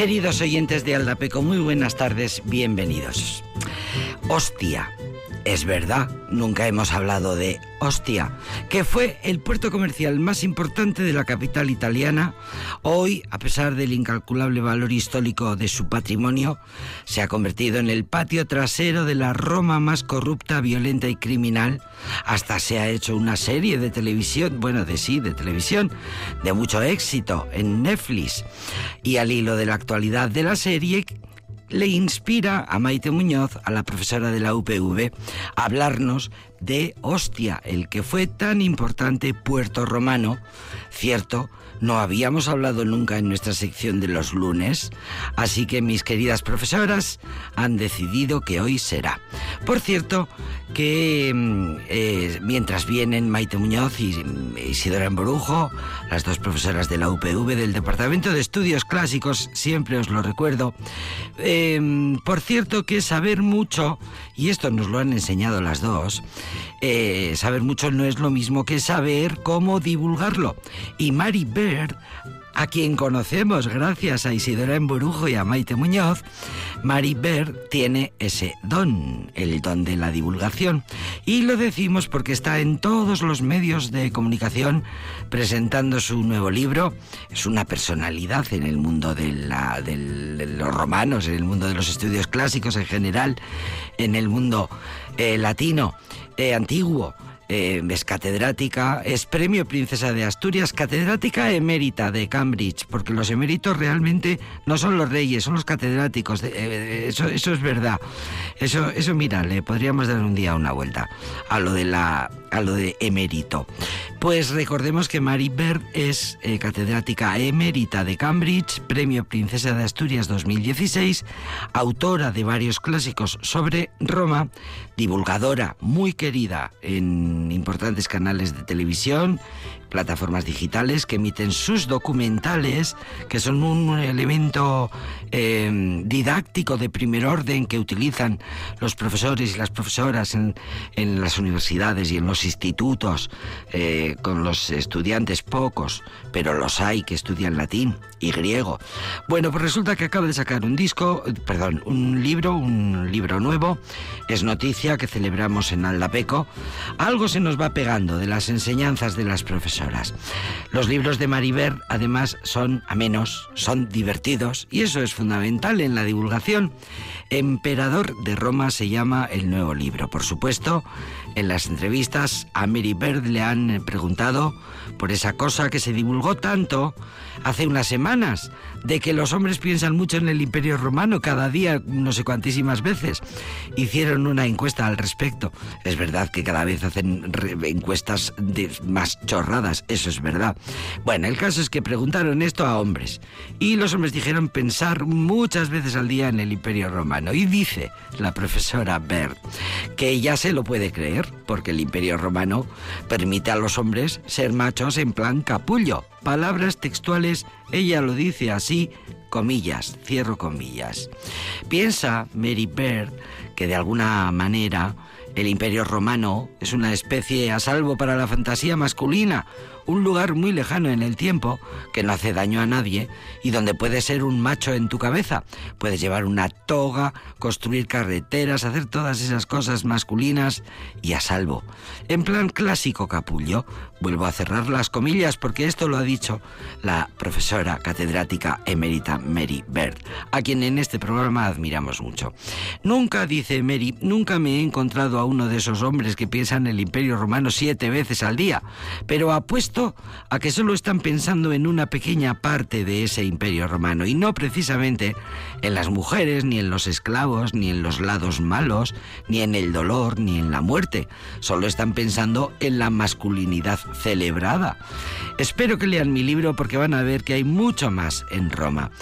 Queridos oyentes de Aldapeco, muy buenas tardes, bienvenidos. Hostia, es verdad, nunca hemos hablado de Ostia, que fue el puerto comercial más importante de la capital italiana. Hoy, a pesar del incalculable valor histórico de su patrimonio, se ha convertido en el patio trasero de la Roma más corrupta, violenta y criminal. Hasta se ha hecho una serie de televisión, bueno, de sí, de televisión, de mucho éxito en Netflix. Y al hilo de la actualidad de la serie, le inspira a Maite Muñoz, a la profesora de la UPV, a hablarnos de Ostia, el que fue tan importante puerto romano, cierto, no habíamos hablado nunca en nuestra sección de los lunes, así que mis queridas profesoras han decidido que hoy será. Por cierto, que mm, eh, mientras vienen Maite Muñoz y mm, Isidora Emborujo, las dos profesoras de la UPV del Departamento de Estudios Clásicos, siempre os lo recuerdo, em, por cierto que saber mucho, y esto nos lo han enseñado las dos, eh, saber mucho no es lo mismo que saber cómo divulgarlo. Y Mary Bird a quien conocemos gracias a Isidora Emburujo y a Maite Muñoz, Mary Bird tiene ese don, el don de la divulgación. Y lo decimos porque está en todos los medios de comunicación presentando su nuevo libro. Es una personalidad en el mundo de los romanos, en el mundo de los estudios clásicos en general, en el mundo eh, latino eh, antiguo. Eh, es catedrática, es premio Princesa de Asturias, catedrática emérita de Cambridge, porque los eméritos realmente no son los reyes, son los catedráticos. Eh, eso, eso es verdad. Eso, eso, mira, le podríamos dar un día una vuelta a lo de la a lo de emérito. Pues recordemos que Mary Bird es eh, catedrática emérita de Cambridge, Premio Princesa de Asturias 2016, autora de varios clásicos sobre Roma, divulgadora muy querida en importantes canales de televisión, plataformas digitales que emiten sus documentales, que son un elemento eh, didáctico de primer orden que utilizan los profesores y las profesoras en, en las universidades y en los institutos, eh, con los estudiantes pocos, pero los hay que estudian latín y griego. Bueno, pues resulta que acaba de sacar un disco, perdón, un libro, un libro nuevo, es noticia que celebramos en Aldapeco. Algo se nos va pegando de las enseñanzas de las profesoras. Los libros de Mariver, además, son amenos, son divertidos, y eso es fundamental en la divulgación. Emperador de Roma se llama el nuevo libro. Por supuesto, en las entrevistas a Mary Bird le han preguntado por esa cosa que se divulgó tanto hace unas semanas, de que los hombres piensan mucho en el Imperio Romano cada día, no sé cuantísimas veces. Hicieron una encuesta al respecto. Es verdad que cada vez hacen encuestas de más chorradas, eso es verdad. Bueno, el caso es que preguntaron esto a hombres y los hombres dijeron pensar muchas veces al día en el Imperio Romano. Y dice la profesora Bert que ya se lo puede creer, porque el Imperio Romano permite a los hombres ser machos en plan capullo. Palabras textuales, ella lo dice así, comillas, cierro comillas. Piensa Mary Bird que de alguna manera el imperio romano es una especie a salvo para la fantasía masculina, un lugar muy lejano en el tiempo, que no hace daño a nadie y donde puedes ser un macho en tu cabeza. Puedes llevar una toga, construir carreteras, hacer todas esas cosas masculinas y a salvo. En plan clásico capullo, vuelvo a cerrar las comillas porque esto lo ha dicho la profesora catedrática emérita Mary Bird, a quien en este programa admiramos mucho. Nunca, dice Mary, nunca me he encontrado a uno de esos hombres que piensan en el imperio romano siete veces al día, pero apuesto a que solo están pensando en una pequeña parte de ese imperio romano y no precisamente en las mujeres, ni en los esclavos, ni en los lados malos, ni en el dolor, ni en la muerte. Solo están pensando en la masculinidad celebrada. Espero que lean mi libro porque van a ver que hay mucho más en Roma.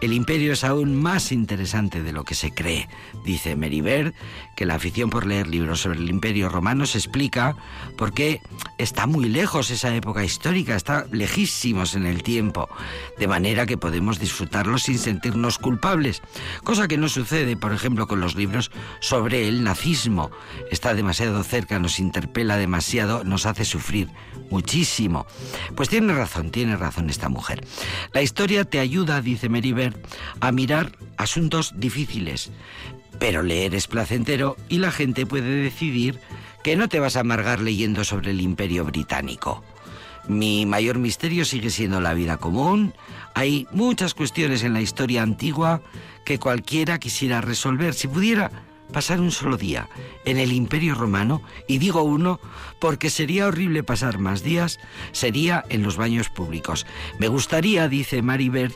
El imperio es aún más interesante de lo que se cree, dice Meribert, que la afición por leer libros libro sobre el Imperio Romano se explica por qué está muy lejos esa época histórica, está lejísimos en el tiempo, de manera que podemos disfrutarlo sin sentirnos culpables, cosa que no sucede, por ejemplo, con los libros sobre el nazismo. Está demasiado cerca, nos interpela demasiado, nos hace sufrir muchísimo. Pues tiene razón, tiene razón esta mujer. La historia te ayuda, dice Meribert, a mirar asuntos difíciles, pero leer es placentero y la gente puede decidir que no te vas a amargar leyendo sobre el imperio británico. Mi mayor misterio sigue siendo la vida común. Hay muchas cuestiones en la historia antigua que cualquiera quisiera resolver. Si pudiera, pasar un solo día en el Imperio Romano, y digo uno porque sería horrible pasar más días, sería en los baños públicos. Me gustaría, dice Maribert,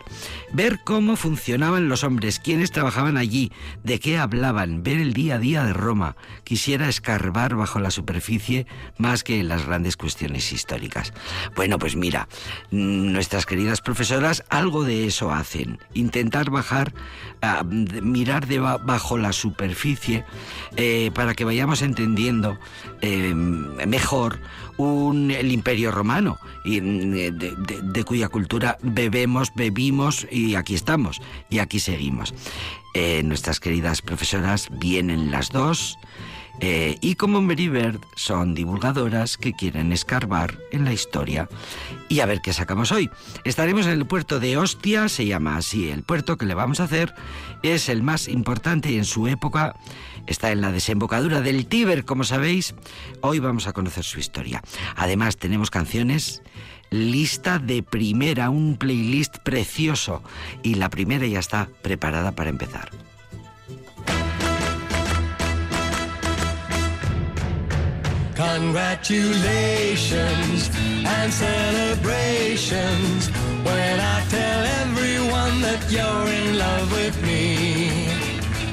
ver cómo funcionaban los hombres, quiénes trabajaban allí, de qué hablaban, ver el día a día de Roma. Quisiera escarbar bajo la superficie más que en las grandes cuestiones históricas. Bueno, pues mira, nuestras queridas profesoras algo de eso hacen, intentar bajar, a, mirar de bajo la superficie eh, para que vayamos entendiendo eh, mejor el imperio romano, y, mm, de, de, cuya cultura bebemos, bebimos y aquí estamos, y aquí seguimos. Eh, nuestras queridas profesoras vienen las dos. Eh, y como Mary Bird son divulgadoras que quieren escarbar en la historia. Y a ver qué sacamos hoy. Estaremos en el puerto de Ostia, se llama así el puerto que le vamos a hacer. Es el más importante y en su época está en la desembocadura del Tíber, como sabéis. Hoy vamos a conocer su historia. Además tenemos canciones lista de primera, un playlist precioso. Y la primera ya está preparada para empezar. Congratulations and celebrations when I tell everyone that you're in love with me.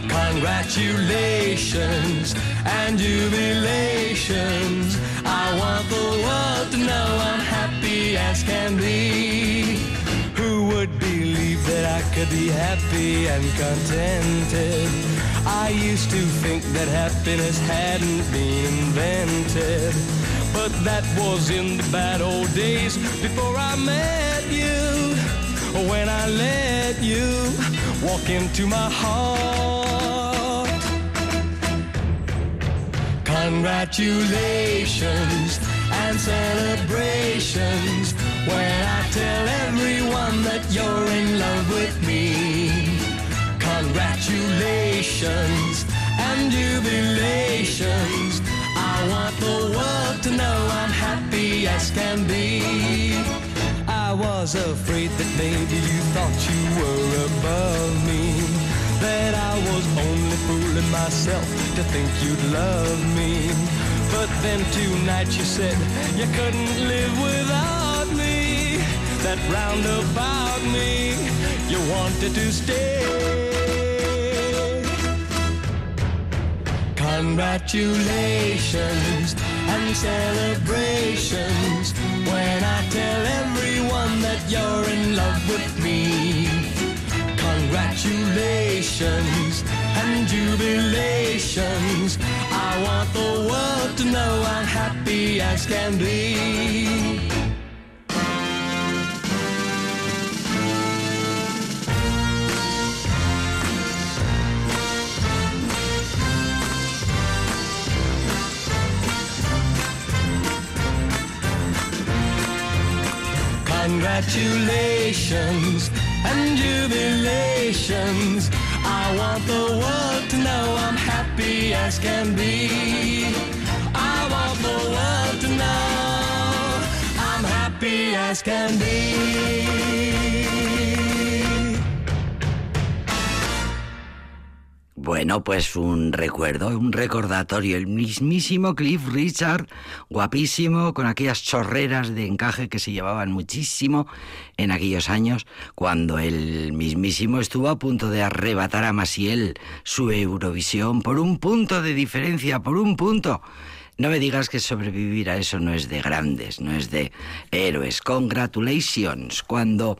Congratulations and jubilations. I want the world to know I'm happy as can be. Who would believe that I could be happy and contented? I used to think that happiness hadn't been invented. But that was in the bad old days before I met you. When I let you walk into my heart. Congratulations and celebrations when I tell everyone that you're in love with me. Congratulations and jubilations. I want the world to know I'm happy as can be. I was afraid that maybe you thought you were above me. That I was only fooling myself to think you'd love me. But then tonight you said you couldn't live without me. That roundabout me, you wanted to stay. Congratulations and celebrations when I tell everyone that you're in love with me. Congratulations and jubilations. I want the world to know I'm happy as can be. Congratulations and jubilations. I want the world to know I'm happy as can be. I want the world to know I'm happy as can be. Bueno, pues un recuerdo, un recordatorio. El mismísimo Cliff Richard, guapísimo, con aquellas chorreras de encaje que se llevaban muchísimo en aquellos años, cuando el mismísimo estuvo a punto de arrebatar a Masiel su Eurovisión por un punto de diferencia, por un punto. No me digas que sobrevivir a eso no es de grandes, no es de héroes. Congratulations. Cuando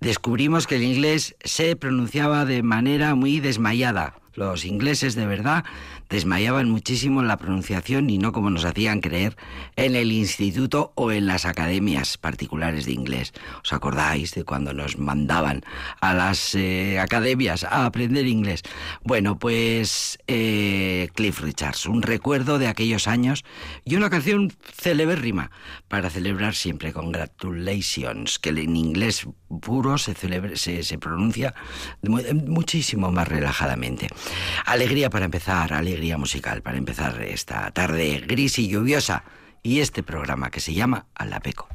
descubrimos que el inglés se pronunciaba de manera muy desmayada los ingleses de verdad desmayaban muchísimo en la pronunciación y no como nos hacían creer en el instituto o en las academias particulares de inglés. ¿Os acordáis de cuando nos mandaban a las eh, academias a aprender inglés? Bueno, pues eh, Cliff Richards, un recuerdo de aquellos años y una canción celebérrima para celebrar siempre. Congratulations, que en inglés puro se, se, se pronuncia muchísimo más relajadamente. Alegría para empezar, alegría musical para empezar esta tarde gris y lluviosa y este programa que se llama Alapeco.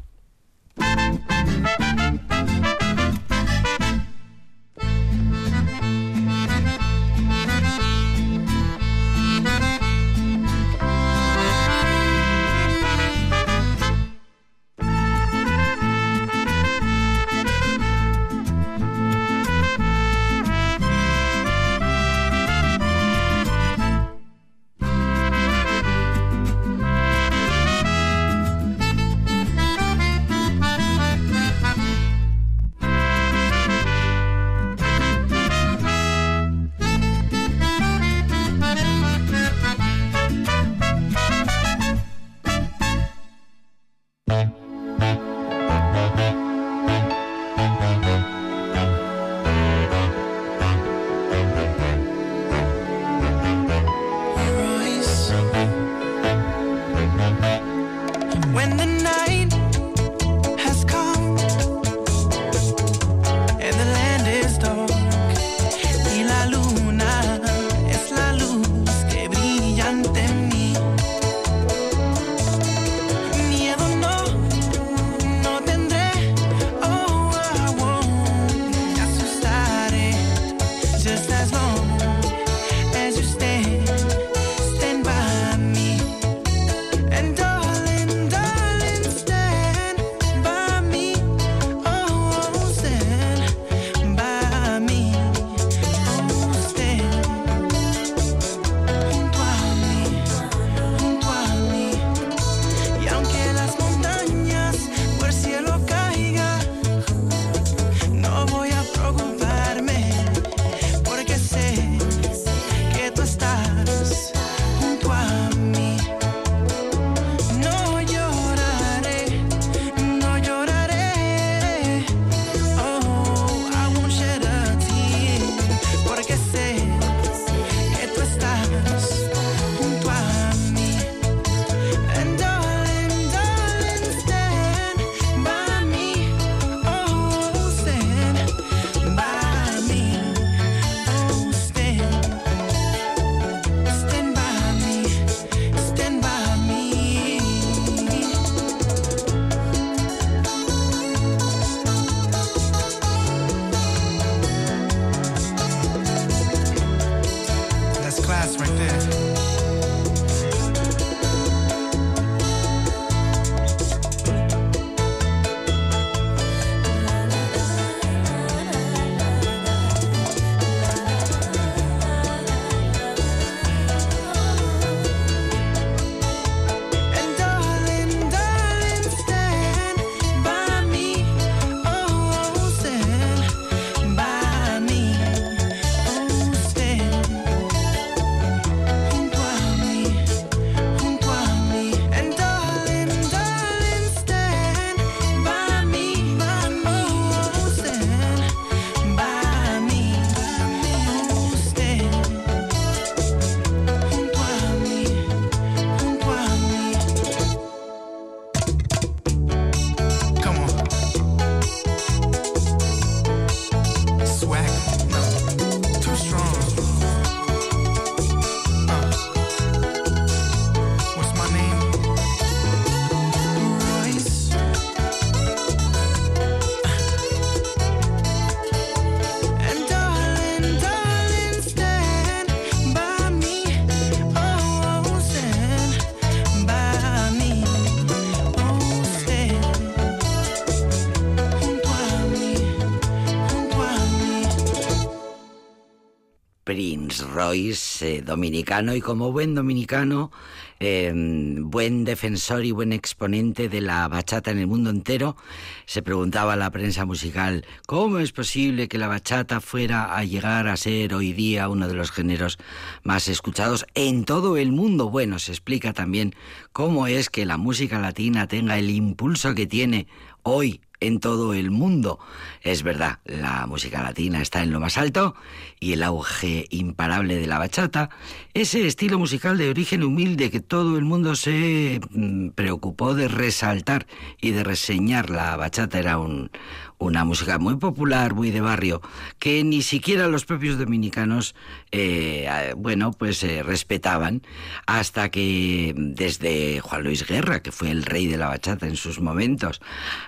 Royce, eh, dominicano, y como buen dominicano, em, buen defensor y buen exponente de la bachata en el mundo entero, se preguntaba a la prensa musical cómo es posible que la bachata fuera a llegar a ser hoy día uno de los géneros más escuchados en todo el mundo. Bueno, se explica también cómo es que la música latina tenga el impulso que tiene hoy en todo el mundo. Es verdad, la música latina está en lo más alto y el auge imparable de la bachata, ese estilo musical de origen humilde que todo el mundo se mm, preocupó de resaltar y de reseñar. La bachata era un, una música muy popular, muy de barrio, que ni siquiera los propios dominicanos, eh, bueno, pues eh, respetaban, hasta que desde Juan Luis Guerra, que fue el rey de la bachata en sus momentos,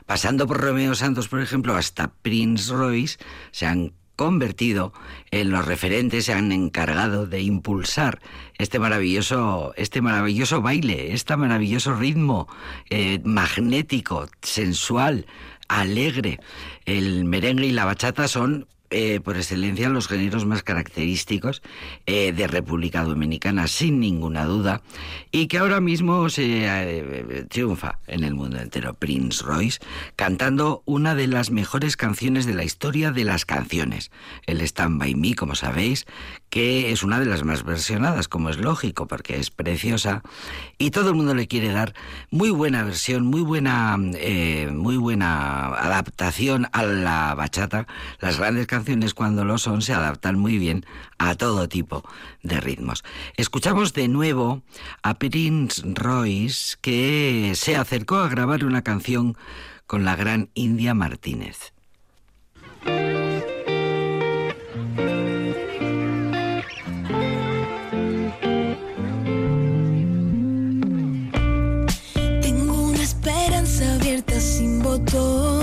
pasando por Romeo Santos, por ejemplo, hasta Prince Royce, se han convertido en los referentes, se han encargado de impulsar este maravilloso, este maravilloso baile, este maravilloso ritmo eh, magnético, sensual, alegre. El merengue y la bachata son eh, por excelencia los géneros más característicos eh, de República Dominicana, sin ninguna duda, y que ahora mismo se eh, triunfa en el mundo entero. Prince Royce cantando una de las mejores canciones de la historia de las canciones, el Stand By Me, como sabéis, que es una de las más versionadas, como es lógico, porque es preciosa, y todo el mundo le quiere dar muy buena versión, muy buena, muy buena adaptación a la bachata, las grandes canciones cuando lo son se adaptan muy bien a todo tipo de ritmos. Escuchamos de nuevo a Prince Royce que se acercó a grabar una canción con la gran India Martínez. Sin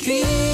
Y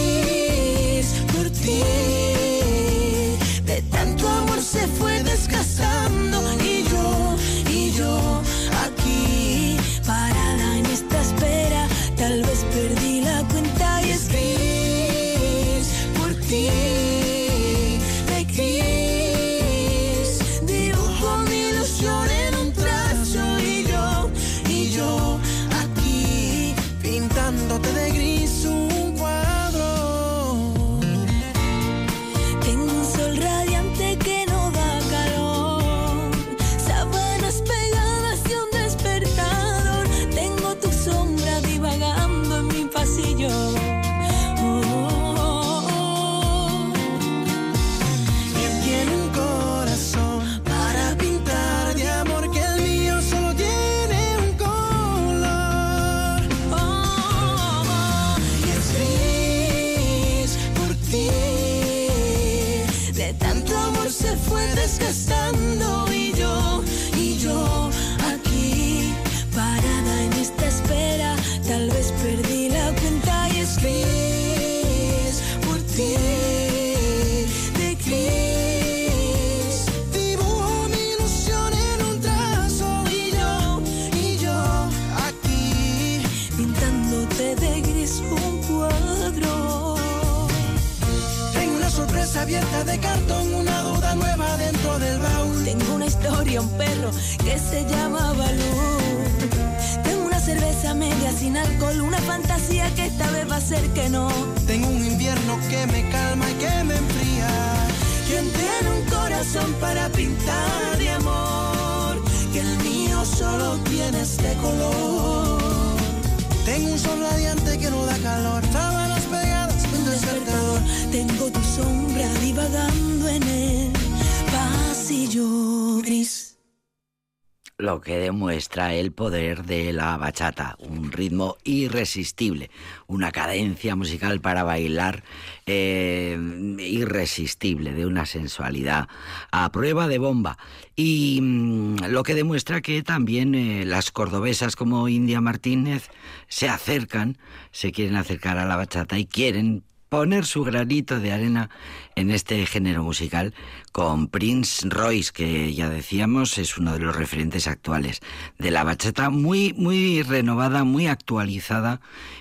que demuestra el poder de la bachata, un ritmo irresistible, una cadencia musical para bailar eh, irresistible, de una sensualidad a prueba de bomba. Y mm, lo que demuestra que también eh, las cordobesas como India Martínez se acercan, se quieren acercar a la bachata y quieren poner su granito de arena en este género musical con Prince Royce, que ya decíamos es uno de los referentes actuales de la bachata, muy, muy renovada, muy actualizada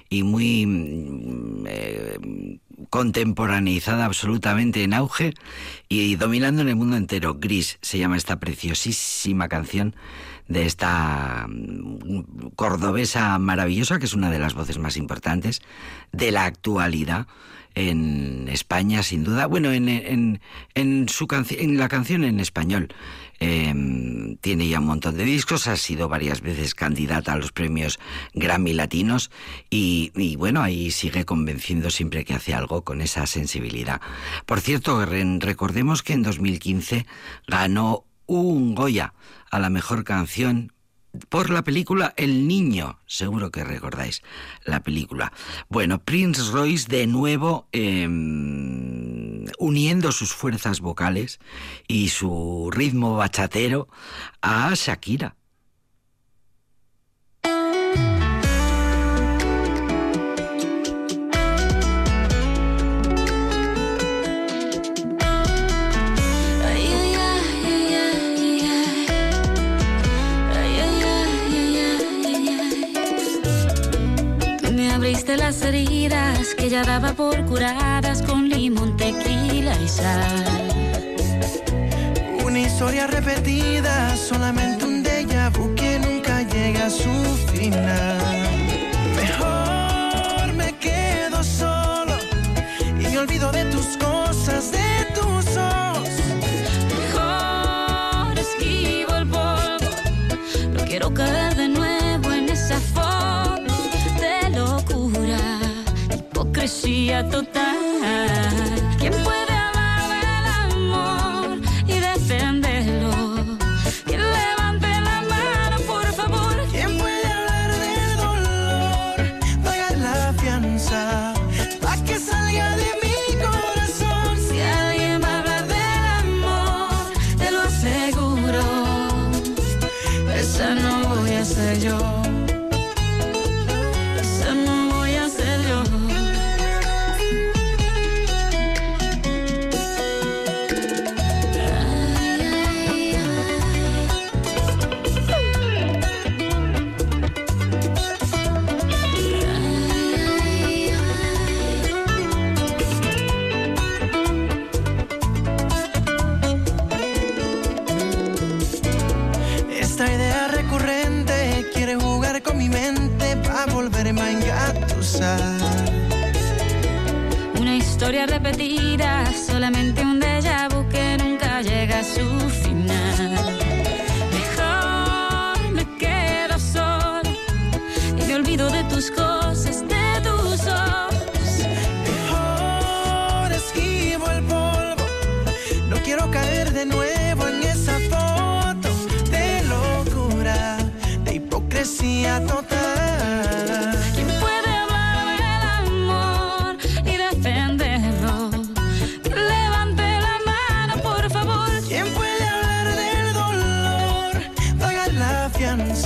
y muy mm, eh, contemporaneizada absolutamente en auge y dominando en el mundo entero. Gris se llama esta preciosísima canción de esta mm, cordobesa maravillosa, que es una de las voces más importantes de la actualidad en España, sin duda. Bueno, en, en, en su en la canción en español. Em, tiene ya un montón de discos, ha sido varias veces candidata a los premios Grammy Latinos y, y, bueno, ahí sigue convenciendo siempre que hace algo con esa sensibilidad. Por cierto, recordemos que en 2015 ganó un Goya a la mejor canción por la película El Niño, seguro que recordáis la película. Bueno, Prince Royce de nuevo em, uniendo sus fuerzas vocales y su ritmo bachatero a Shakira. Las heridas que ya daba por curadas con limón, tequila y sal. Una historia repetida, solamente un déjà vu que nunca llega a su final. Mejor me quedo solo y me olvido de tus cosas, de tus ojos. Mejor esquivo el polvo, no quiero caer de nuevo hipocresía total. ¿Quién puede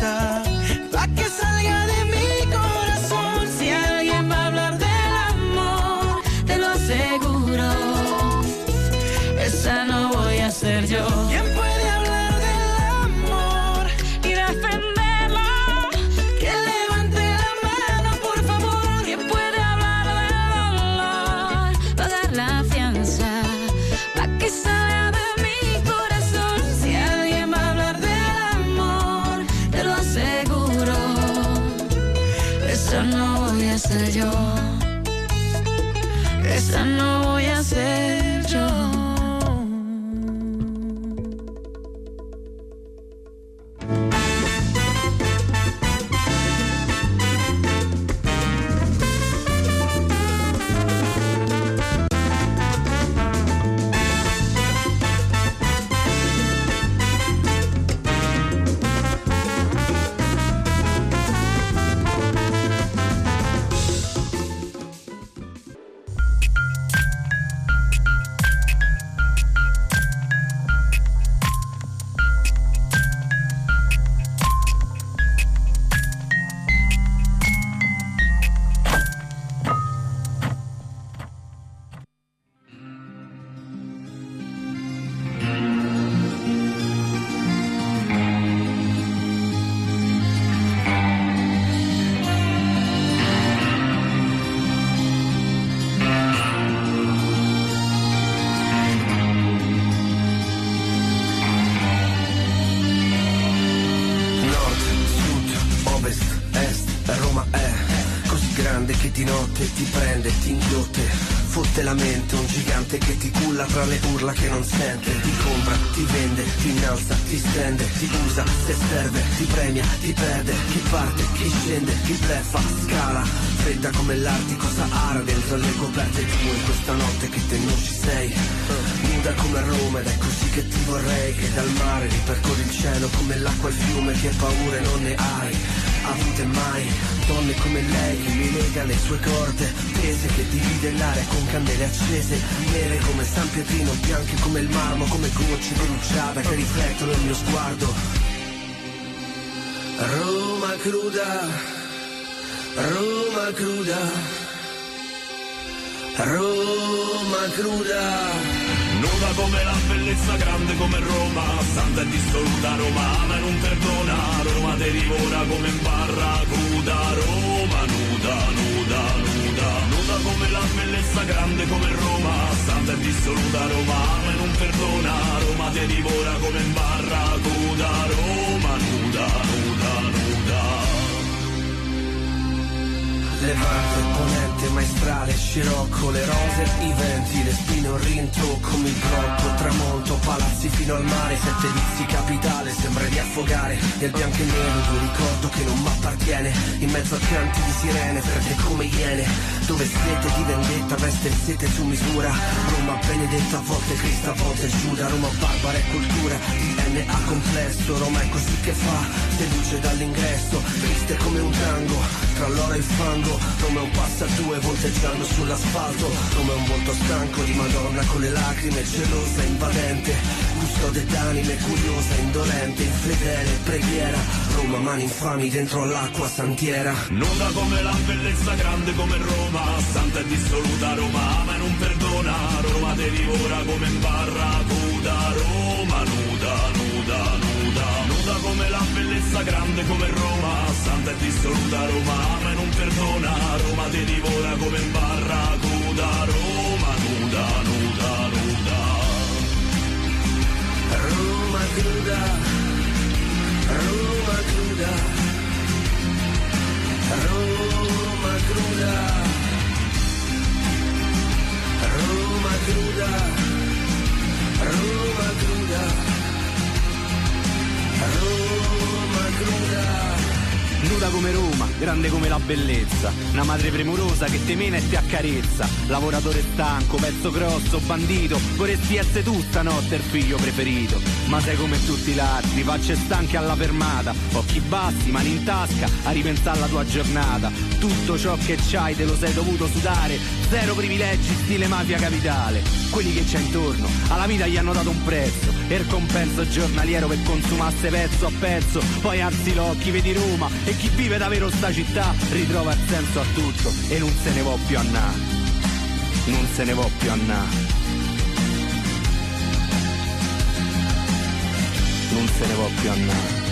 la di notte ti prende, ti inghiotte. Fotte la mente Un gigante che ti culla tra le urla che non sente. Ti compra, ti vende, ti innalza, ti stende Ti usa, se serve, ti premia, ti perde. Chi parte, chi scende, chi bleffa, scala. Fredda come l'Artico Sahara dentro le coperte tue questa notte che te non ci sei. Nuda come Roma ed è così che ti vorrei Che dal mare ripercorri il cielo come l'acqua al fiume Che paure non ne hai avute mai Donne come lei che mi lega le sue corde Tese che divide l'aria con candele accese Nere come San Pietrino, bianche come il marmo Come gocce rugiada che riflettono il mio sguardo. Roma cruda, Roma cruda Roma cruda Nuda come la bellezza grande come Roma Santa e dissoluta Roma ma non perdona. Roma te divora come in barra cruda Roma nuda, nuda, nuda. Nuda come la bellezza grande come Roma Santa e dissoluta Roma ma non perdona. Roma te divora come in barra cruda Roma nuda, nuda, nuda Levante, ponente, maestrale, scirocco, le rose, i venti, le spine, un rintocco, il corpo, tramonto, palazzi fino al mare, sette vizi capitale, sembra di affogare, nel bianco e nero di un ricordo che non m'appartiene, in mezzo a canti di sirene, verde come iene, dove sete di vendetta, veste il sete su misura, Roma benedetta, a volte Cristo, a volte Giuda, Roma barbara e cultura, DNA complesso, Roma è così che fa, seduce dall'ingresso, triste come un tango, tra l'oro e il fango, È un passa due volteggiando sull'asfalto. È un volto stanco di Madonna con le lacrime Gelosa, invadente. Custode d'anime, curiosa, indolente Infedele, preghiera. Roma, mani infami dentro all'acqua santiera. Nuda come la bellezza grande come Roma. Santa e dissoluta Roma ama e non perdona. Roma te come in barracuda Roma nuda, nuda, nuda. Nuda come la bellezza grande come Roma. Santa e dissoluta Roma Barcellona, Roma ti divora come in barracuda, Roma nuda, nuda, nuda. Roma cruda, Roma cruda, Roma cruda, Roma cruda, Roma cruda, Roma cruda. Nuda come Roma, grande come la bellezza. Una madre premurosa che te mena e ti accarezza. Lavoratore stanco, pezzo grosso, bandito. Vorresti essere tu stanotte il figlio preferito. Ma sei come tutti gli altri, facce stanche alla fermata. Occhi bassi, mani in tasca, a ripensare alla tua giornata. Tutto ciò che c'hai te lo sei dovuto sudare. Zero privilegi, stile mafia capitale. Quelli che c'è intorno, alla vita gli hanno dato un prezzo. E il compenso giornaliero per consumasse pezzo a pezzo. Poi alzi l'occhi, vedi Roma e chi vive davvero sta città ritrova il senso a tutto e non se ne può più a na. Non se ne può più a na. Non se ne può più a na.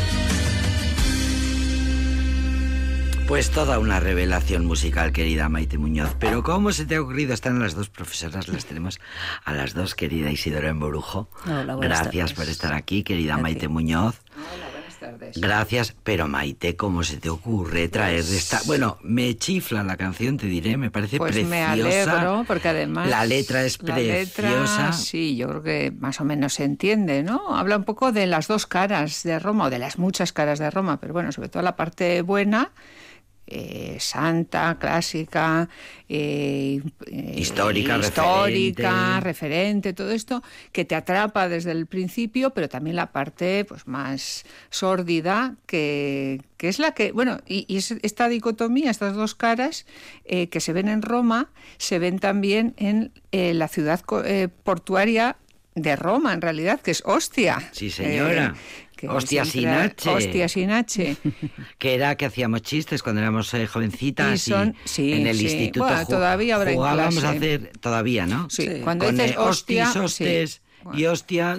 Pues toda una revelación musical, querida Maite Muñoz. Pero ¿cómo se te ha ocurrido? Están las dos profesoras, las tenemos a las dos, querida Isidora Emborujo. Hola, Gracias tardes. por estar aquí, querida Maite Muñoz. Hola, buenas tardes. Gracias, pero Maite, ¿cómo se te ocurre traer esta? Bueno, me chifla la canción, te diré, me parece Pues preciosa. me alegro, porque además... La letra es la preciosa. letra, sí, yo creo que más o menos se entiende, ¿no? Habla un poco de las dos caras de Roma, o de las muchas caras de Roma, pero bueno, sobre todo la parte buena, eh, santa, clásica, eh, eh, Histórica, histórica, referente. referente, todo esto que te atrapa desde el principio, pero también la parte pues más sórdida que, que es la que, bueno, y, y es esta dicotomía, estas dos caras eh, que se ven en Roma, se ven también en eh, la ciudad eh, portuaria de Roma, en realidad, que es Ostia. Sí, señora. Que Ostia siempre- sin H. Ostia sin H. Que era que hacíamos chistes cuando éramos eh, jovencitas Y son- sí, en el sí. instituto Bueno, todavía ahora en jugábamos a hacer todavía, ¿no? Sí, Sí. cuando Con dices eh, hostia, hostis, y hostia.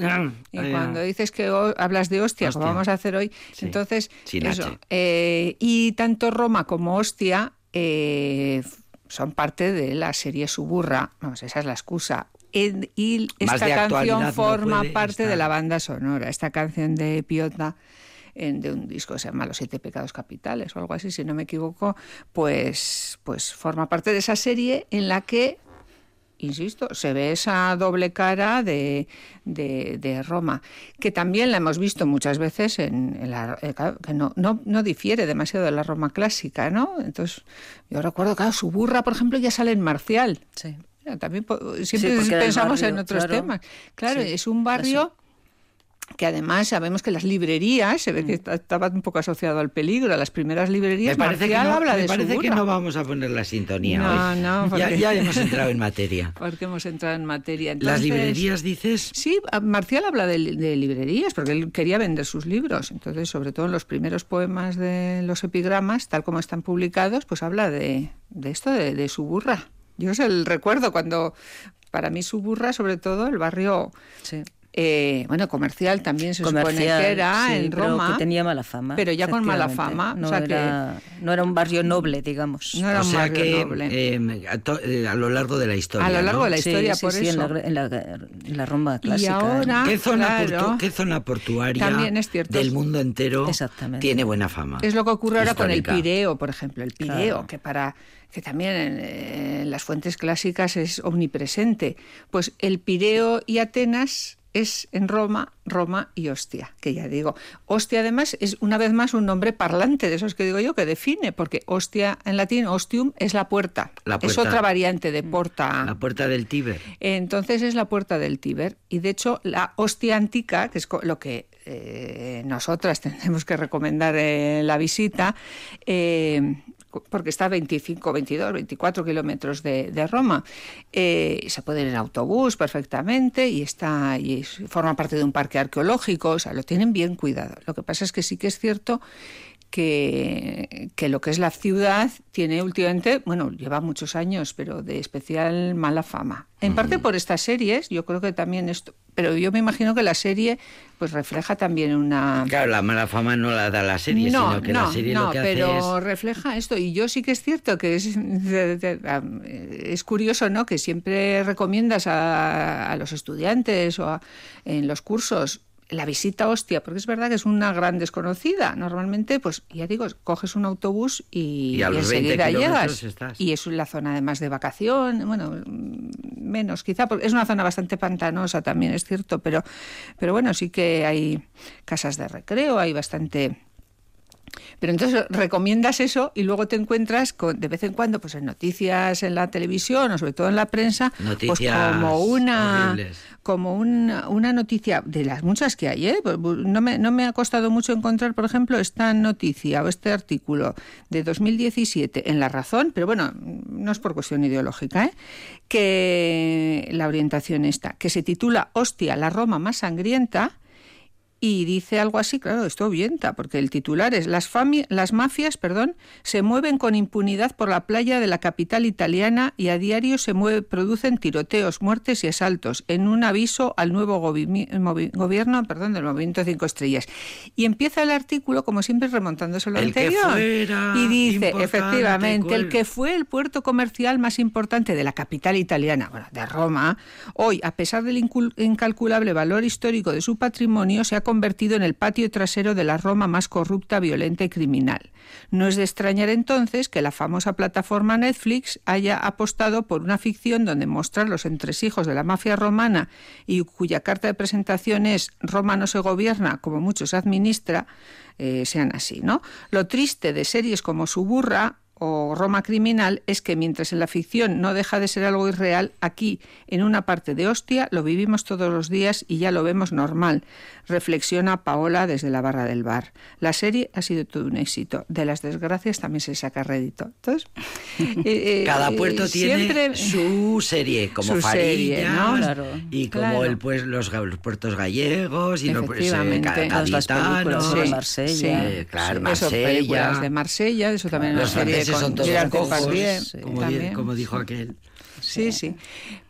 Y eh, cuando dices que o- hablas de hostia, como Hostia. vamos a hacer hoy, Sí, entonces, sin eso. H. eh, y tanto Roma como hostia eh, son parte de la serie Suburra. Vamos, esa es la excusa. En- y esta canción no forma puede parte estar. de la banda sonora. Esta canción de Piota en- de un disco que se llama Los siete pecados capitales o algo así, si no me equivoco, pues, pues forma parte de esa serie en la que insisto, se ve esa doble cara de, de- de Roma, que también la hemos visto muchas veces en, en la, eh, que no, no, no difiere demasiado de la Roma clásica, ¿no? Entonces, yo recuerdo, claro, su burra, por ejemplo, ya sale en Marcial. Sí. También siempre pensamos barrio, en otros claro. temas. Claro, Sí, es un barrio que además sabemos que las librerías, se ve Mm. que está- estaba un poco asociado al peligro, las primeras librerías, Me parece, que no, habla me de parece que no vamos a poner la sintonía No, hoy. no, ya, porque- ya hemos entrado en materia. Porque hemos entrado en materia. Las librerías, dices, Sí, a- Marcial habla de, de librerías porque él quería vender sus libros. Entonces, sobre todo en los primeros poemas de los epigramas, tal como están publicados, pues habla de, de esto, de, de su burra. Yo es el recuerdo cuando, para mí su burra, sobre todo, el barrio, Sí. Eh, bueno, comercial también se supone Comercial, que era sí, en pero Roma. que tenía mala fama. pero ya con mala fama, o No, sea que- era, no era un barrio noble, digamos. No era o un sea barrio que noble. eh, a, to- eh, a lo largo de la historia. A lo largo ¿no? de la historia, sí, por sí, eso. En la, en la- en la Roma Y clásica. ahora- ¿Qué zona, claro. portu- qué zona portuaria También es cierto. del mundo entero tiene buena fama? Es lo que ocurre ahora con el. Pireo, por ejemplo. El Pireo, Claro. que para que también en, en las fuentes clásicas es omnipresente. Pues el Pireo y Atenas es en Roma, Roma y Ostia, que ya digo. Ostia además es una vez más un nombre parlante, de esos que digo yo, que define, porque Ostia en latín, ostium, es la puerta. La Es otra variante de porta. La puerta del Tíber. Entonces es la puerta del Tíber. Y de hecho, la hostia antica, que es lo que eh, nosotras tenemos que recomendar en la visita, eh, porque está a 25, 22, 24 kilómetros de, de Roma. Eh, se puede ir en autobús perfectamente y está y forma parte de un parque arqueológico, o sea, lo tienen bien cuidado. Lo que pasa es que sí que es cierto que, que lo que es la ciudad tiene últimamente, bueno, lleva muchos años, pero de especial mala fama. En parte por estas series, yo creo que también esto, pero yo me imagino que la serie pues refleja también una... Claro, la mala fama no la da la serie, no, sino que no, la serie no, lo que pero hace refleja esto. Y yo sí que es cierto que es, es curioso, ¿no? Que siempre recomiendas a, a los estudiantes o a- en los cursos la visita a Ostia, porque es verdad que es una gran desconocida. Normalmente, pues ya digo, coges un autobús y, Y a los 20 enseguida llegas. estás. Y es la zona además de vacación, bueno, menos quizá, porque es una zona bastante pantanosa también, es cierto, pero, pero bueno, sí que hay casas de recreo, hay bastante... Pero entonces recomiendas eso y luego te encuentras con, de vez en cuando, pues en noticias en la televisión o sobre todo en la prensa, pues Noticias como una horribles. como una, una noticia de las muchas que hay, ¿eh? Pues, no me, no me ha costado mucho encontrar, por ejemplo, esta noticia o este artículo de 2017 en La Razón, pero bueno, no es por cuestión ideológica, ¿eh? que la orientación está, que se titula Hostia, la Roma más sangrienta. Y dice algo así, claro, esto avienta, porque el titular es las, fami- las mafias perdón, se mueven con impunidad por la playa de la capital italiana y a diario se mueve, producen tiroteos, muertes y asaltos, en un aviso al nuevo gobierno perdón, del Movimiento Cinco Estrellas. Y empieza el artículo, como siempre, remontándose a lo El que anterior. fuera y dice, efectivamente, el cual- que fue el puerto comercial más importante de la capital italiana, bueno, de Roma, hoy, a pesar del incalculable valor histórico de su patrimonio, se ha convertido en el patio trasero de la Roma más corrupta, violenta y criminal. No es de extrañar entonces que la famosa plataforma Netflix haya apostado por una ficción donde mostrar los entresijos de la mafia romana y cuya carta de presentación es Roma no se gobierna como muchos administra, eh, sean así, ¿no? Lo triste de series como Suburra o Roma Criminal es que mientras en la ficción no deja de ser algo irreal, aquí, en una parte de Hostia, lo vivimos todos los días y ya lo vemos normal, reflexiona Paola desde la barra del bar. La serie ha sido todo un éxito. De las desgracias también se saca rédito. Entonces, eh, eh, Cada eh, puerto tiene siempre- su serie, como Su Farillas, serie, ¿no? Claro. y como Claro. el pues los, puertos gallegos y los pues, eh, Sí, Marsella. sí. Eh, claro, Sí, eso, Marsella. películas de Marsella, eso también los una serie franceses son todos como, también. como dijo aquel. Sí, sí.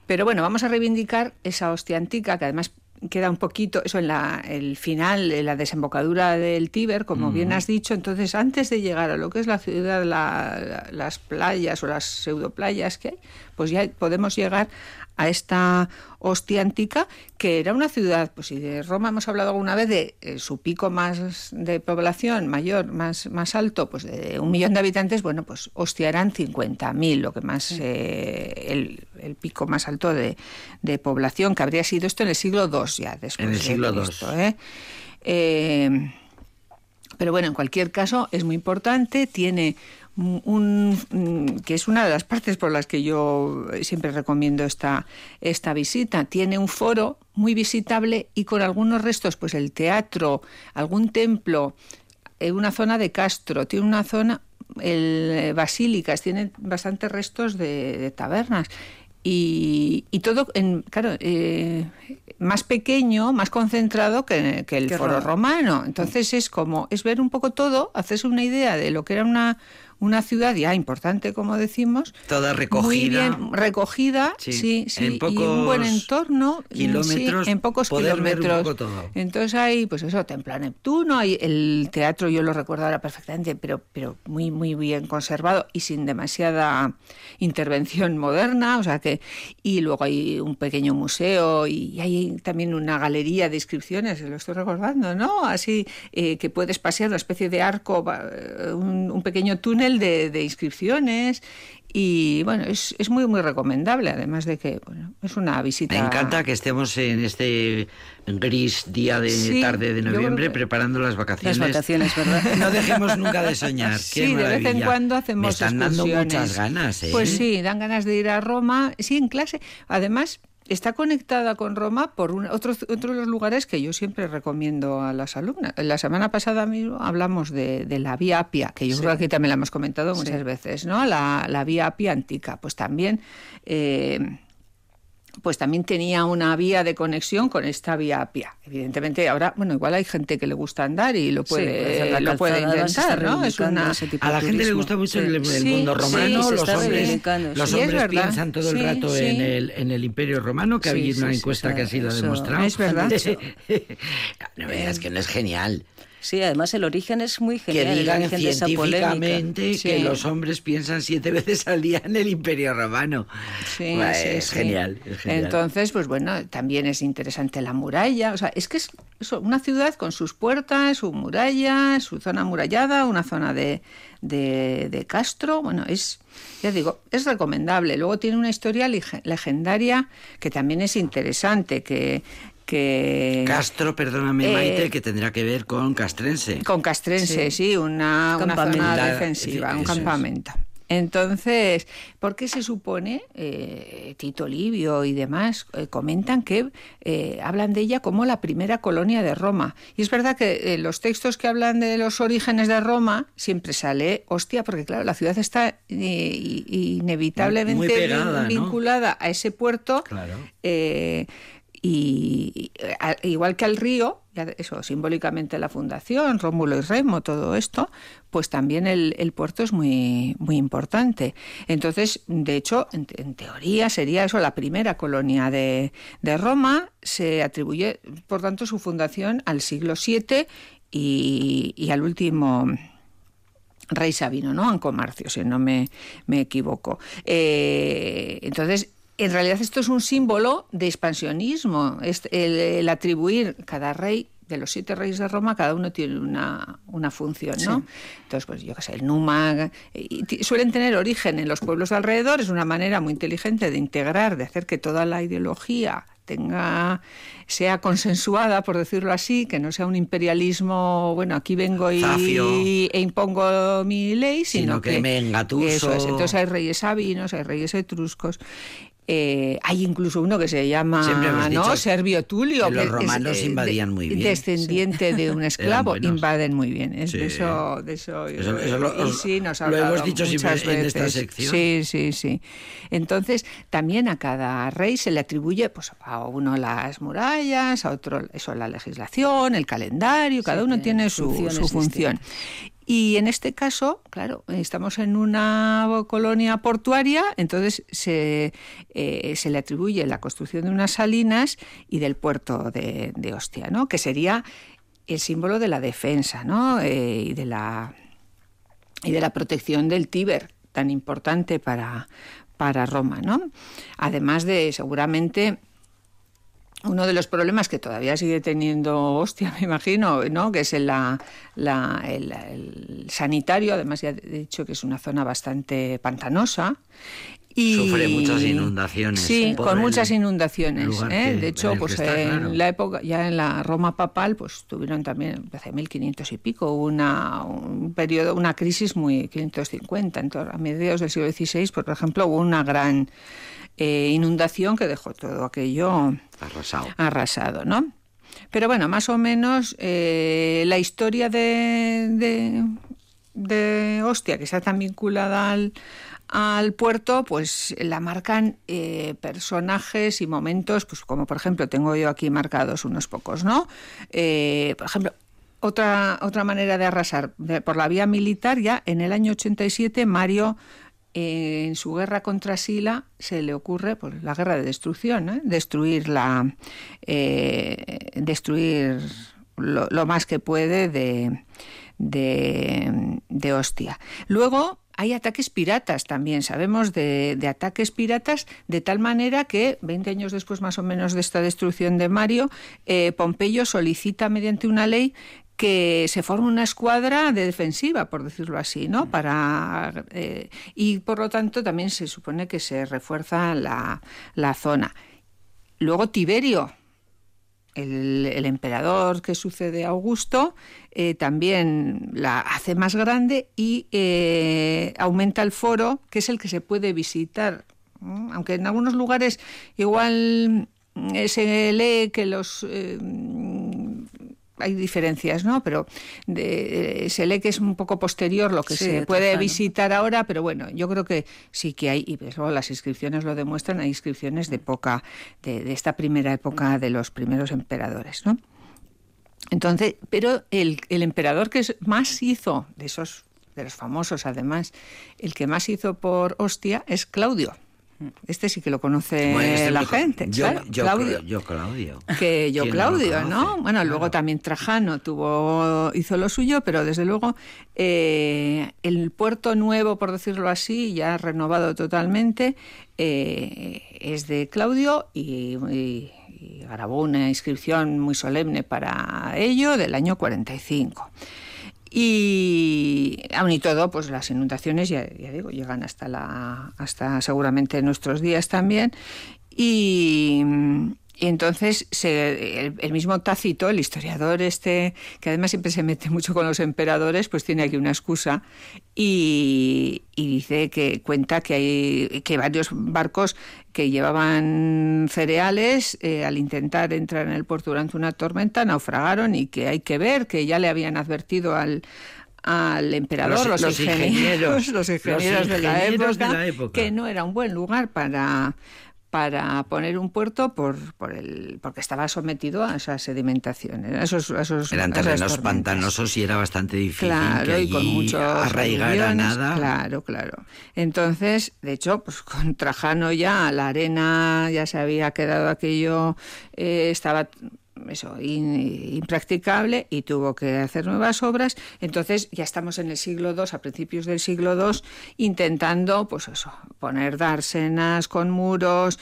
Pero bueno, vamos a reivindicar esa hostia antica que además queda un poquito, eso en la, el final, en la desembocadura del Tíber, como bien has dicho. Entonces, antes de llegar a lo que es la ciudad, la- la- las playas o las pseudoplayas que hay, pues ya podemos llegar a esta hostia antica, que era una ciudad, pues si de Roma hemos hablado alguna vez de eh, su pico más de población mayor, más, más alto, pues de un millón de habitantes, bueno, pues Ostia eran 50.000, lo que más, eh, el, el pico más alto de, de población, que habría sido esto en el siglo II ya, después En el de siglo II. Cristo, ¿eh? Eh, pero bueno, en cualquier caso es muy importante, tiene un, un- que es una de las partes por las que yo siempre recomiendo esta, esta visita. Tiene un foro muy visitable y con algunos restos, pues el teatro, algún templo, una zona de Castro, tiene una zona, el, eh, basílicas, tiene bastantes restos de, de tabernas. Y, y todo, en, claro, eh, más pequeño, más concentrado que, que el foro Roma. romano. Entonces es como, es ver un poco todo, hacerse una idea de lo que era una, una ciudad ya importante, como decimos. Toda Muy recogida. bien recogida, Sí, sí, sí, en y un buen pocos entorno. mm, kilómetros, sí, en pocos poder ver un kilómetros. poco todo. Entonces hay, pues eso, Templo Neptuno, hay el teatro, yo lo recuerdo ahora perfectamente, pero, pero muy, muy bien conservado y sin demasiada intervención moderna, o sea que, y luego hay un pequeño museo y hay también una galería de inscripciones, lo estoy recordando, ¿no? Así eh, que puedes pasear una especie de arco, un, un pequeño túnel de, de inscripciones y bueno, es, es muy, muy recomendable, además de que, bueno, es una visita. Me encanta que estemos en este gris día de Sí, tarde de noviembre preparando las vacaciones. Las vacaciones, ¿verdad? No dejemos nunca de soñar. Qué Sí, de vez en cuando hacemos Me están dando muchas ganas, ¿eh? Pues sí, dan ganas de ir a Roma, sí, en clase. Además, está conectada con Roma por un, otro, otro de los lugares que yo siempre recomiendo a las alumnas. La semana pasada mismo hablamos de, de la Vía Apia, que yo creo que aquí también la hemos comentado muchas veces, ¿no? La, la Vía Apia antica. Pues también... eh, pues también tenía una vía de conexión con esta vía Apia. Evidentemente, ahora, bueno, igual hay gente que le gusta andar y lo puede la lo puede intentar, ¿no? Es una, ese tipo A la de gente le gusta mucho el, el Sí, mundo sí, romano, los hombres, los sí. es hombres piensan todo el Sí, rato sí. en, el, en el Imperio Romano, que Sí, había una sí, sí, encuesta que así lo ha demostrado. Es verdad. no me digas que no es genial. Sí, además el origen es muy Que genial, el digan origen de esa polémica. científicamente que Sí. los hombres piensan siete veces al día en el Imperio Romano. Sí, es genial, es genial. Entonces, pues bueno, también es interesante la muralla. O sea, es que es eso, una ciudad con sus puertas, su muralla, su zona amurallada, una zona de, de, de Castro. Bueno, es, ya digo, es recomendable. Luego tiene una historia legendaria que también es interesante, que... que Castro, perdóname, Eh, Maite, que tendrá que ver con castrense. Con Castrense, sí, una, una zona defensiva, un es. campamento. Entonces, ¿por qué se supone, eh, Tito Livio y demás eh, comentan que eh, hablan de ella como la primera colonia de Roma? Y es verdad que eh, los textos que hablan de los orígenes de Roma siempre sale, hostia, porque claro, la ciudad está eh, inevitablemente vinculada a ese puerto. Claro. Y, y, igual que al río, eso simbólicamente la fundación, Rómulo y Remo, todo esto, pues también el, el puerto es muy, muy importante. Entonces, de hecho, en, en teoría sería eso la primera colonia de, de Roma, se atribuye, por tanto, su fundación al siglo VII y, y al último rey Sabino, ¿no? Ancomarcio, si no me, me equivoco. Eh, entonces, en realidad esto es un símbolo de expansionismo, es el, el atribuir cada rey de los siete reyes de Roma, cada uno tiene una, una función, ¿no? Entonces, pues yo qué sé, el Numa, y suelen tener origen en los pueblos de alrededor, es una manera muy inteligente de integrar, de hacer que toda la ideología tenga sea consensuada por decirlo así que no sea un imperialismo bueno aquí vengo y Zafio. e impongo mi ley sino, Sino que me engatuso. eso es. entonces hay reyes sabinos hay reyes etruscos eh, hay incluso uno que se llama ¿no? Servio Tulio que los romanos eh, invadían muy bien. descendiente de un esclavo invaden muy bien es Sí. de eso de eso, Eso- eso lo- sí, nos ha lo hemos dicho muchas en esta veces. sección. sí Sí, sí. Entonces, también a cada rey se le atribuye, pues a uno las murallas, a otro eso la legislación, el calendario, cada uno tiene su, su función. Y en este caso, claro, estamos en una colonia portuaria, entonces se, eh, se le atribuye la construcción de unas salinas y del puerto de, Ostia, ¿no? que sería el símbolo de la defensa ¿no? Eh, y de la y de la protección del Tíber, tan importante para, para Roma, ¿no? Además de seguramente uno de los problemas que todavía sigue teniendo Hostia, me imagino, ¿no? que es el, la, la- el- el sanitario, además ya he dicho que es una zona bastante pantanosa. Y, Sufre muchas inundaciones, Sí, ¿eh? con muchas inundaciones. ¿eh? que- de hecho, pues está, en claro. la época, ya en la Roma papal, pues tuvieron también, hace 1500 y pico, hubo una, un periodo, una crisis muy 550. Entonces, a mediados del siglo XVI, por ejemplo, hubo una gran eh, inundación que dejó todo aquello Arrasado. arrasado, ¿no? Pero bueno, más o menos eh, la historia de, de, de Ostia, que está tan vinculada al, al puerto, pues la marcan eh, personajes y momentos, pues como por ejemplo tengo yo aquí marcados unos pocos, ¿no? Eh, por ejemplo, otra, otra manera de arrasar de- por la vía militar, ya en el año 87, Mario en su guerra contra Sila se le ocurre pues, la guerra de destrucción, ¿eh? destruir la eh, destruir lo, más que puede de, de, de. Luego hay ataques piratas también, sabemos de, de ataques piratas de tal manera que 20 años después más o menos de esta destrucción de Mario, eh, Pompeyo solicita mediante una ley que se forme una escuadra de defensiva, por decirlo así, ¿no? Para eh, y por lo tanto también se supone que se refuerza la, la zona. Luego Tiberio, el, el emperador que sucede a Augusto, eh, también la hace más grande y eh, aumenta el foro, que es el que se puede visitar. Aunque en algunos lugares igual eh, se lee que los hay diferencias, ¿no? Pero de- eh, se lee que es un poco posterior lo que Sí, se de puede visitar ahora, pero bueno, yo creo que sí que hay, y pues luego las inscripciones lo demuestran, hay inscripciones de época, de, de esta primera época de los primeros emperadores, ¿no? Entonces, pero el, el emperador que más hizo, de esos, de los famosos además, el que más hizo por Ostia es Claudio. Este sí que lo conoce Bueno, este la me gente. Yo, claro, yo, Claudio yo, Claudio. que yo ¿Quién no Claudio, conoce? ¿no? Bueno, luego también Trajano tuvo hizo lo suyo, pero desde luego eh, el puerto nuevo, por decirlo así, ya renovado totalmente, eh, es de Claudio y, y- y grabó una inscripción muy solemne para ello del año 45. Y aun y todo, pues las inundaciones, ya, ya digo, llegan hasta la, hasta seguramente nuestros días también. Y, y entonces se- el, el mismo Tácito, el historiador este, que además siempre se mete mucho con los emperadores, pues tiene aquí una excusa y, y dice que cuenta que hay que varios barcos que llevaban cereales eh, al intentar entrar en el puerto durante una tormenta naufragaron y que hay que ver que ya le habían advertido al al emperador, Los- los, los ingenieros, ingenieros, los ingenieros, los de, la ingenieros de época, la época. que no era un buen lugar para para poner un puerto por, por el porque estaba sometido a esas sedimentaciones, a esos, a esos Eran terrenos pantanosos y era bastante difícil que Claro, y con allí muchos arraigar a aluviones, nada. Claro, claro. Entonces, de hecho, pues con Trajano ya la arena ya se había quedado aquello, eh, estaba eso in- impracticable y tuvo que hacer nuevas obras. Entonces ya estamos en el siglo II, a principios del siglo II, intentando, pues eso, poner dársenas con muros,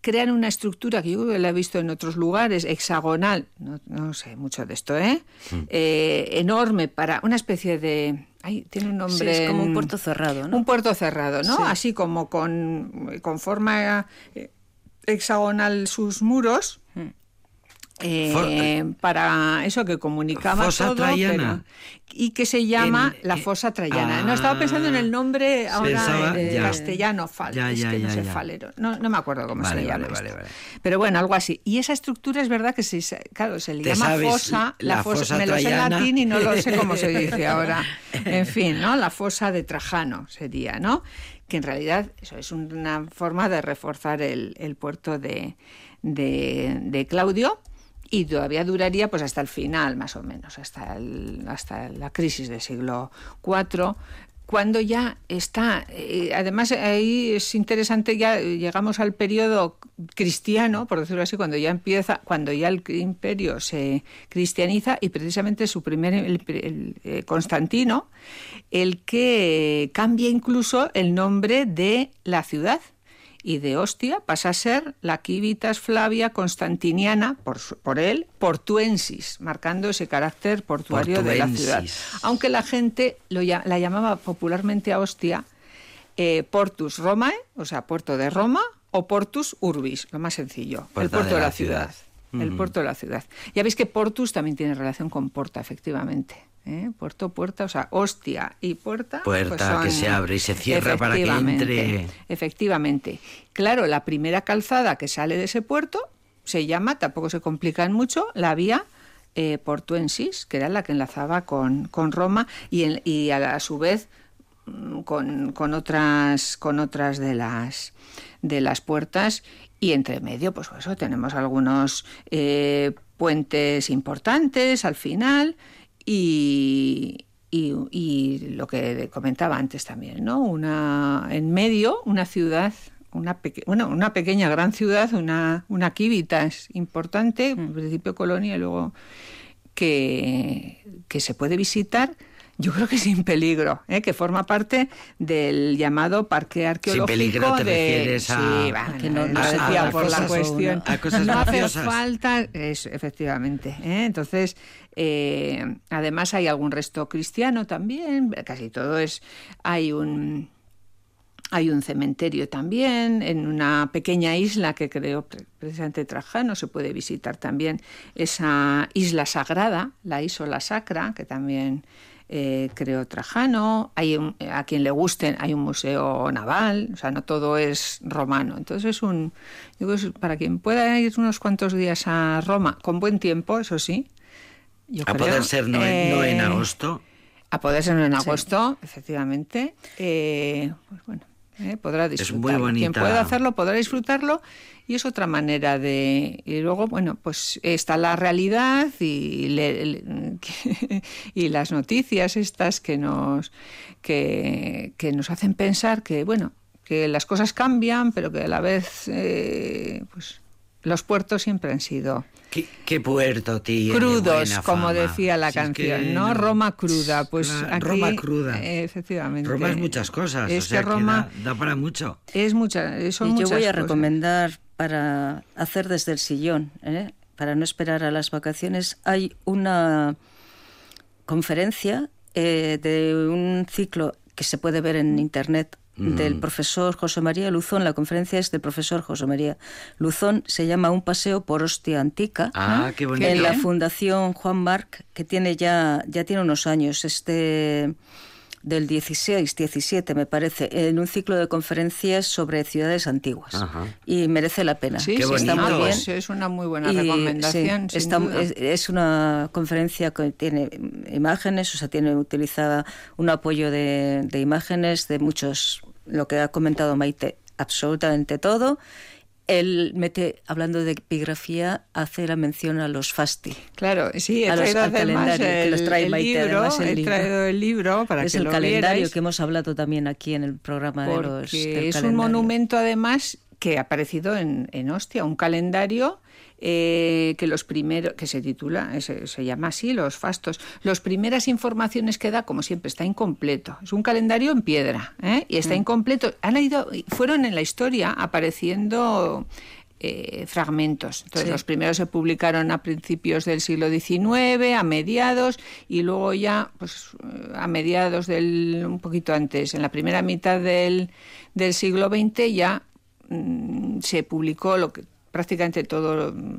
crean una estructura que yo creo que la he visto en otros lugares, hexagonal, no, no sé mucho de esto, ¿eh? Eh, enorme para una especie de... Ay, tiene un Sí, nombre... es como un puerto cerrado, ¿no? Un puerto cerrado, ¿no? Sí. Así como con, con forma eh, hexagonal sus muros. Eh, For- para eso que comunicaba Fosa todo, Traiana. pero- y que se llama En- la eh, fosa traiana. no estaba pensando en el nombre ahora Pensaba- en ya. castellano, fal, Ya, es que no sé, falero. No, no me acuerdo cómo Vale, se llama. vale. Pero bueno, algo así. Y esa estructura es verdad que se, claro, se le llama fosa, la, fosa, fosa me lo sé en latín y no lo sé cómo se dice ahora. En fin, ¿no? La fosa de Trajano sería, ¿no? Que en realidad eso es una forma de reforzar el, el puerto de, de, de Claudio y todavía duraría pues hasta el final más o menos hasta el- hasta la crisis del siglo IV cuando ya está, eh, además ahí es interesante, ya llegamos al periodo cristiano, por decirlo así, cuando ya empieza, cuando ya el imperio se cristianiza y precisamente su primer, eh, Constantino, el que cambia incluso el nombre de la ciudad y de Ostia pasa a ser la Civitas Flavia Constantiniana, por, por él, portuensis, marcando ese carácter portuario de la ciudad. Aunque la gente lo, la llamaba popularmente a Ostia eh, Portus Romae, o sea, puerto de Roma, o Portus Urbis, lo más sencillo, el puerto de de la la, ciudad. El puerto de la ciudad. Ya veis que Portus también tiene relación con Porta, efectivamente. ¿eh? Puerto, puerta, o sea, hostia y puerta. pues Puerta que se abre y se cierra para que entre. Efectivamente. Claro, la primera calzada que sale de ese puerto se llama, tampoco se complican mucho, la vía eh, portuensis, que era la que enlazaba con, con Roma y, en- y a, la- a su vez mm, con, con otras con otras de las de las puertas y entre medio pues eso tenemos algunos eh, puentes importantes al final y, y, y lo que comentaba antes también no una en medio una ciudad una peque- bueno una pequeña gran ciudad una una civitas importante en principio colonia y luego que, que se puede visitar, yo creo que sin peligro, ¿eh? que forma parte del llamado parque arqueológico. peligro te de... refieres a- Sí, va, que no- lo no se decía haga por la cuestión. una- a cosas no hace falta, eso, efectivamente. ¿eh? Entonces, eh, además hay algún resto cristiano también, casi todo es... Hay un... Hay un cementerio también en una pequeña isla que creó pre- precisamente Trajano. Se puede visitar también esa isla sagrada, la Isola Sacra, que también eh, creó Trajano. Hay un- a quien le gusten, hay un museo naval, o sea, no todo es romano. Entonces es un, yo creo que es para quien pueda ir unos cuantos días a Roma, con buen tiempo, eso sí. yo A creo, poder ser no, en- no en eh, agosto. a poder ser en agosto, efectivamente. Eh, pues bueno, eh, podrá muy disfrutarlo. Quien bonita. pueda hacerlo podrá disfrutarlo y es otra manera de... Y luego, bueno, pues está la realidad y, le- le- y las noticias estas que nos, que, que nos hacen pensar que, bueno, que las cosas cambian, pero que a la vez, eh, pues los puertos siempre han sido ¿Qué, qué puerto tiene crudos, buena como fama? decía la Si es que canción, ¿no? Roma cruda, pues Claro, aquí, Roma cruda. efectivamente. Roma es muchas cosas, Es o sea que Roma da, da para mucho. es mucha, son Y yo muchas voy a cosas. recomendar para hacer desde el sillón, ¿eh? para no esperar a las vacaciones, hay una conferencia eh, de un ciclo que se puede ver en internet del profesor José María Luzón. La conferencia es del profesor José María Luzón. Se llama Un paseo por Ostia Antica. Ah, qué bonito. En la bien. Fundación Juan Marc, que tiene ya, ya tiene unos años, este del 16, 17 me parece, en un ciclo de conferencias sobre ciudades antiguas. Ajá. Y merece la pena. Sí, está muy bien. pues es una muy buena Y, recomendación. sí, está- es, es una conferencia que tiene imágenes, o sea, tiene utilizada un apoyo de, de imágenes de muchos, lo que ha comentado Maite, absolutamente todo. Él mete, hablando de epigrafía, hace la mención a los fasti. Claro, sí, he a los- traído al además el, los trae el Maite, libro, además, el he libro. traído el libro para es que el lo calendario vierais, que hemos hablado también aquí en el programa de los. del es un calendario. monumento además que ha aparecido en, en Ostia, un calendario eh, que los primeros, que se titula, eh, se, se llama así, los fastos. Las primeras informaciones que da, como siempre, está incompleto. Es un calendario en piedra ¿eh? y Mm. está incompleto. Han ido, fueron en la historia apareciendo eh, fragmentos. Entonces, Sí. los primeros se publicaron a principios del siglo XIX, a mediados, y luego ya, pues, eh, a mediados del, un poquito antes, en la primera mitad del, del siglo XX, ya mm, se publicó lo que prácticamente todo mm,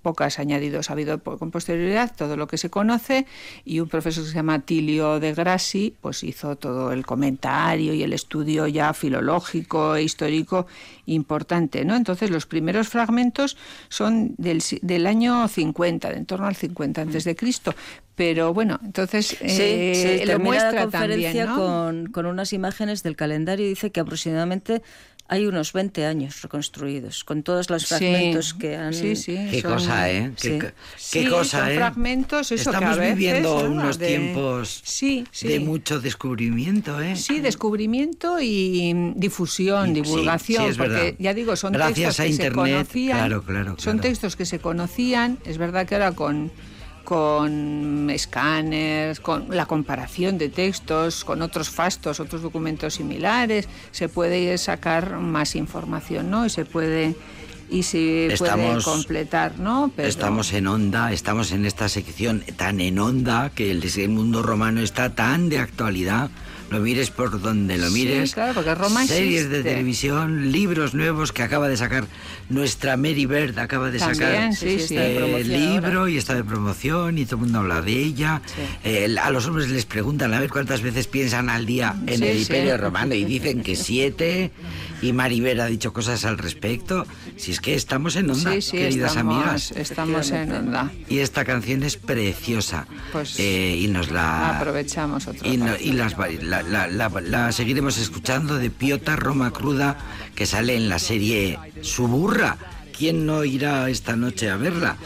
pocas añadidos ha habido con posterioridad todo lo que se conoce y un profesor que se llama Tilio de Grassi pues hizo todo el comentario y el estudio ya filológico e histórico importante no entonces los primeros fragmentos son del, del año 50 de en torno al 50 antes de Cristo. Pero bueno entonces Sí, eh, lo muestra la conferencia también ¿no? con, con unas imágenes del calendario y dice que aproximadamente hay unos 20 años reconstruidos, con todos los fragmentos que han... Sí, sí. Qué son- cosa, ¿eh? sí. Qué, qué Sí, cosa, son ¿eh? fragmentos, eso que Estamos a veces, viviendo ¿no? unos de- tiempos Sí, sí. de mucho descubrimiento, ¿eh? Sí, descubrimiento y difusión, Y- sí, divulgación, sí, es porque verdad. ya digo, son Gracias textos a que Internet, se conocían. claro, claro, Son claro. textos que se conocían, es verdad que ahora con con escáneres, con la comparación de textos, con otros fastos, otros documentos similares, se puede sacar más información, ¿no? Y se puede y se Estamos- puede completar, ¿no? Pero- Estamos en onda, estamos en esta sección tan en onda que el, el mundo romano está tan de actualidad. Lo mires por donde lo Sí, mires. claro, porque Roma Series de televisión, libros nuevos que acaba de sacar nuestra Mary Bird, acaba de También, sacar sí, sí. eh, libro ahora. y está de promoción y todo el mundo habla de ella. Eh, a los hombres les preguntan a ver cuántas veces piensan al día en Sí, el sí. Imperio Romano y dicen que siete. Y Maribel ha dicho cosas al respecto. Si es que estamos en onda, Sí, sí, queridas estamos, amigas. estamos en onda. Y esta canción es preciosa. Pues Eh, y nos la. aprovechamos otra Y, no- y las, va- la, la- la- la seguiremos escuchando de Piota Roma Cruda, que sale en la serie Suburra. ¿Quién no irá esta noche a verla?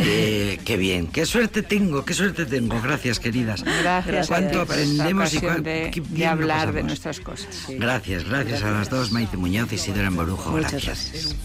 Eh, qué bien, qué suerte tengo, qué suerte tengo. Gracias, queridas. Gracias. Cuánto aprendemos y cuán- de, qué de bien hablar de nuestras cosas. Gracias, gracias a las dos, Maite Muñoz y Isidora Emborujo. Muchas Gracias. gracias.